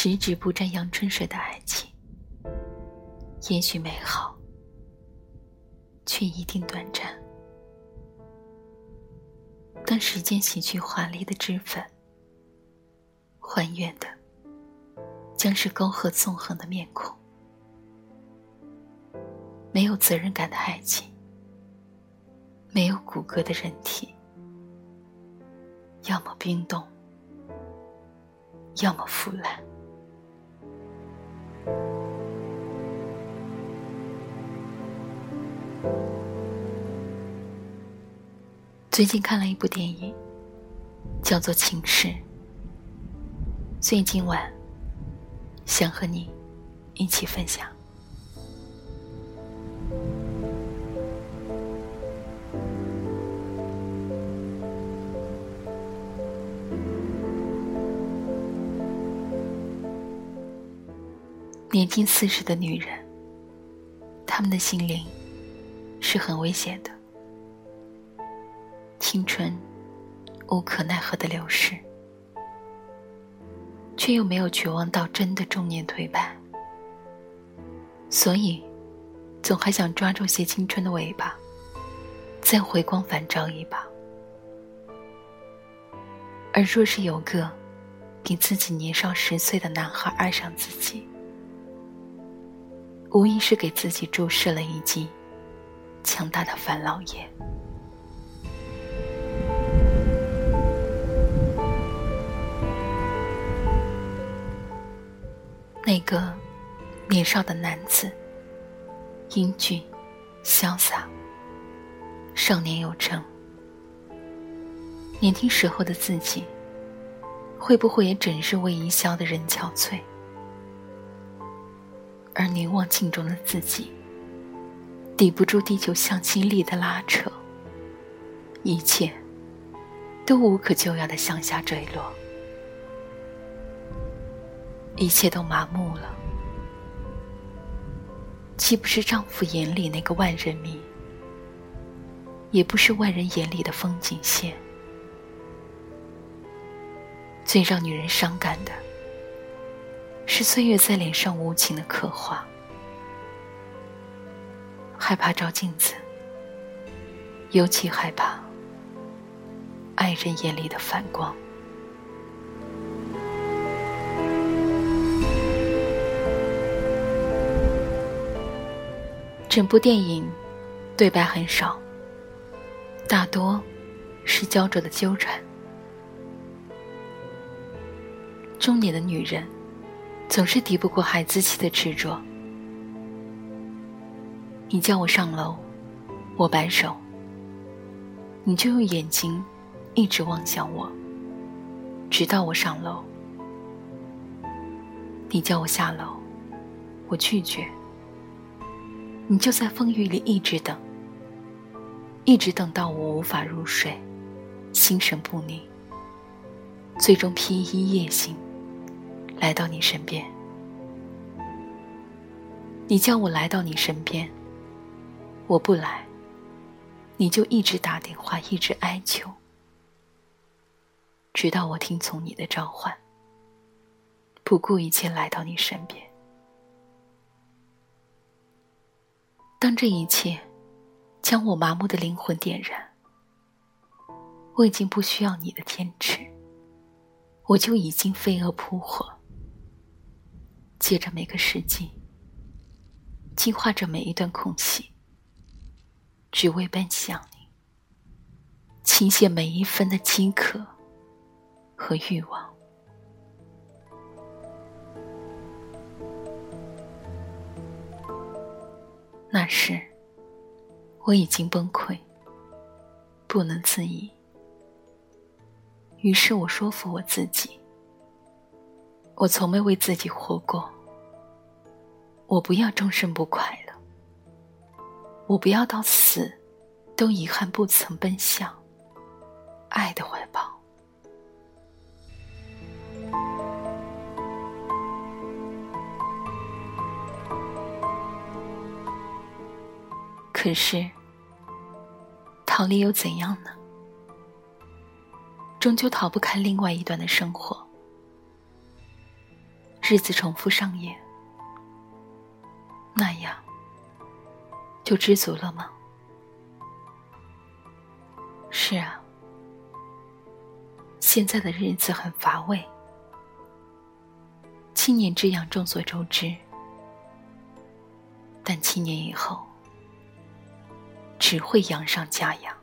十指不沾阳春水的爱情，也许美好，却一定短暂。当时间洗去华丽的脂粉，还原的将是沟壑纵横的面孔。没有责任感的爱情，没有骨骼的人体，要么冰冻，要么腐烂。最近看了一部电影，叫做《情事》，所以今晚想和你一起分享。年近四十的女人，她们的心灵是很危险的。青春无可奈何的流逝，却又没有绝望到真的中年颓败，所以总还想抓住些青春的尾巴，再回光返照一把。而若是有个比自己年少十岁的男孩爱上自己，无疑是给自己注射了一剂强大的范老爷。那个年少的男子，英俊、潇洒、少年有成。年轻时候的自己，会不会也整日为一笑的人憔悴？而凝望镜中的自己，抵不住地球向心力的拉扯，一切都无可救药的向下坠落，一切都麻木了。既不是丈夫眼里那个万人迷，也不是外人眼里的风景线。最让女人伤感的。是岁月在脸上无情的刻画，害怕照镜子，尤其害怕爱人眼里的反光。整部电影对白很少，大多是焦灼的纠缠。中年的女人。总是敌不过孩子气的执着。你叫我上楼，我摆手，你就用眼睛一直望向我，直到我上楼。你叫我下楼，我拒绝，你就在风雨里一直等，一直等到我无法入睡，心神不宁，最终披衣夜行。来到你身边，你叫我来到你身边，我不来，你就一直打电话，一直哀求，直到我听从你的召唤，不顾一切来到你身边。当这一切将我麻木的灵魂点燃，我已经不需要你的天池，我就已经飞蛾扑火。借着每个世纪，净化着每一段空隙，只为奔向你，倾泻每一分的饥渴和欲望。那时，我已经崩溃，不能自已。于是我说服我自己。我从没为自己活过。我不要终身不快乐。我不要到死，都遗憾不曾奔向爱的怀抱。可是，逃离又怎样呢？终究逃不开另外一段的生活。日子重复上演，那样就知足了吗？是啊，现在的日子很乏味。七年之痒众所周知，但七年以后只会痒上加痒。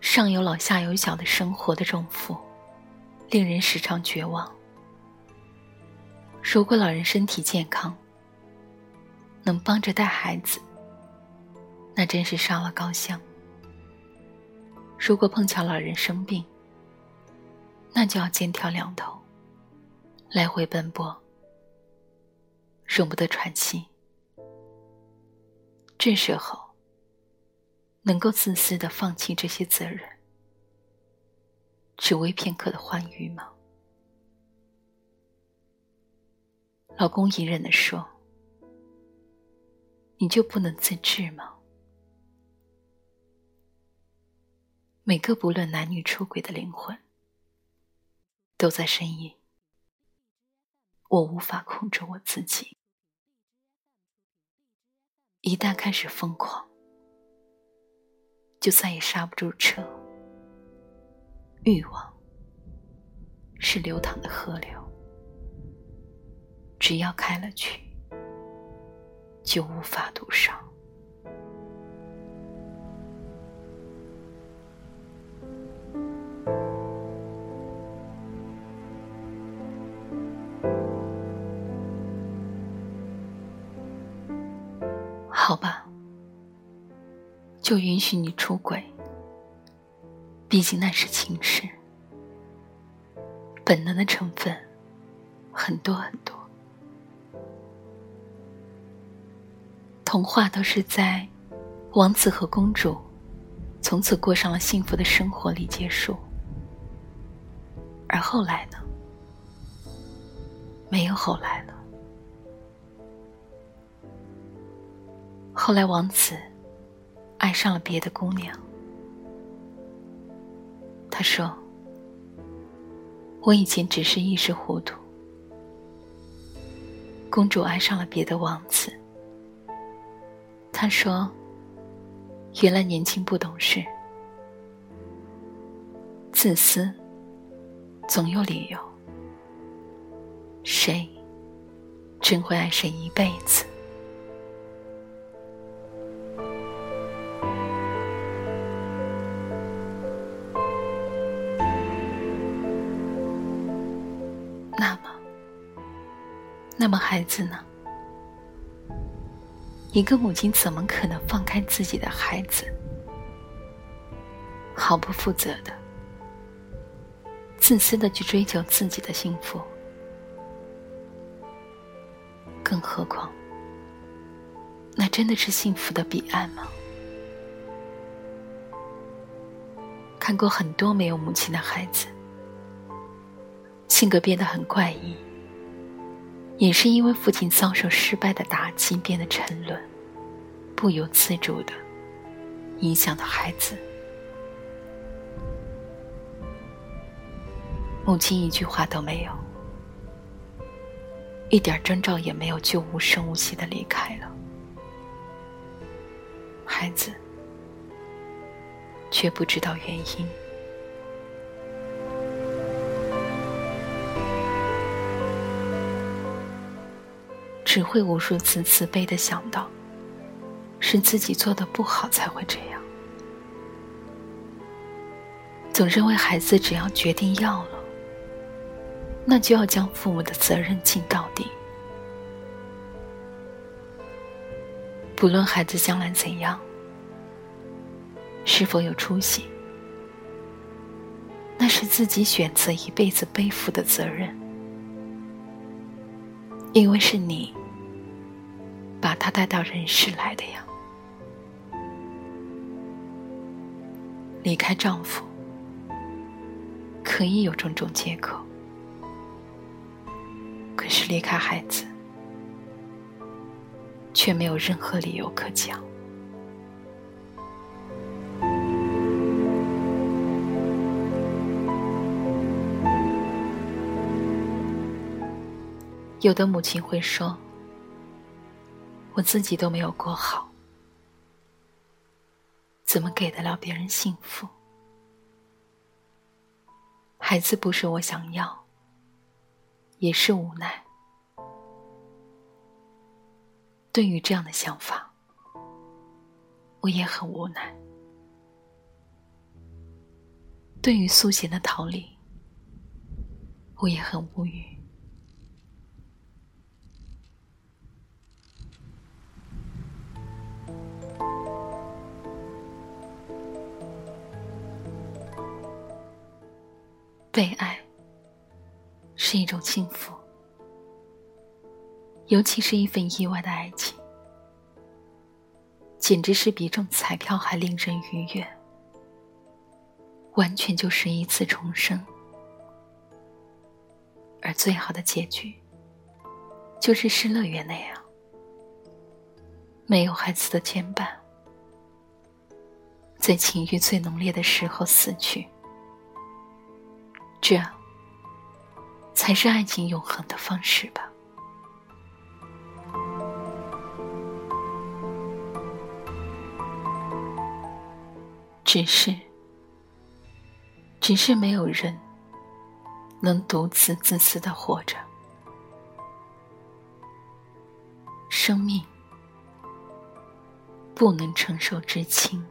上有老下有小的生活的重负，令人时常绝望。如果老人身体健康，能帮着带孩子，那真是烧了高香；如果碰巧老人生病，那就要肩挑两头，来回奔波，容不得喘息。这时候。能够自私的放弃这些责任，只为片刻的欢愉吗？老公隐忍的说：“你就不能自制吗？”每个不论男女出轨的灵魂，都在呻吟：“我无法控制我自己。”一旦开始疯狂。就再也刹不住车。欲望是流淌的河流，只要开了去，就无法堵上。好吧。就允许你出轨，毕竟那是情事，本能的成分很多很多。童话都是在王子和公主从此过上了幸福的生活里结束，而后来呢？没有后来了。后来王子。爱上了别的姑娘，他说：“我以前只是一时糊涂。”公主爱上了别的王子，他说：“原来年轻不懂事，自私，总有理由。谁真会爱谁一辈子？”那么孩子呢？一个母亲怎么可能放开自己的孩子？毫不负责的、自私的去追求自己的幸福？更何况，那真的是幸福的彼岸吗？看过很多没有母亲的孩子，性格变得很怪异。也是因为父亲遭受失败的打击，变得沉沦，不由自主的影响到孩子。母亲一句话都没有，一点征兆也没有，就无声无息的离开了。孩子却不知道原因。只会无数次慈悲的想到，是自己做的不好才会这样。总认为孩子只要决定要了，那就要将父母的责任尽到底。不论孩子将来怎样，是否有出息，那是自己选择一辈子背负的责任，因为是你。把他带到人世来的呀。离开丈夫可以有种种借口。可是离开孩子却没有任何理由可讲。有的母亲会说我自己都没有过好，怎么给得了别人幸福？孩子不是我想要，也是无奈。”对于这样的想法，我也很无奈。对于苏贤的逃离，我也很无语。被爱是一种幸福。尤其是一份意外的爱情，简直是比中彩票还令人愉悦，完全就是一次重生。而最好的结局，就是失乐园那样，没有孩子的牵绊，在情欲最浓烈的时候死去，这才是爱情永恒的方式吧。只是，只是没有人能独自自私的活着。生命不能承受之轻。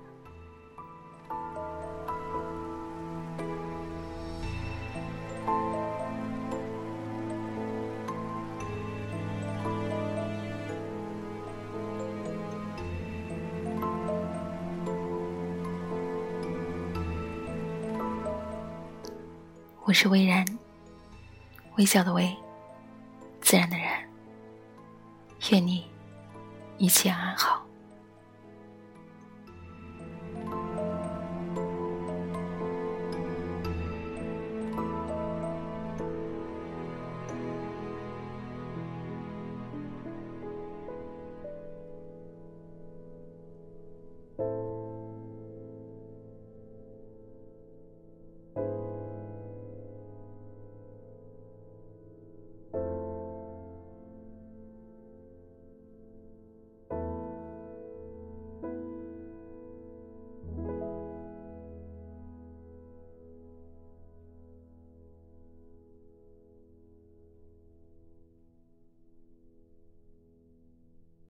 是微然微笑的微自然的然。愿你一切安好。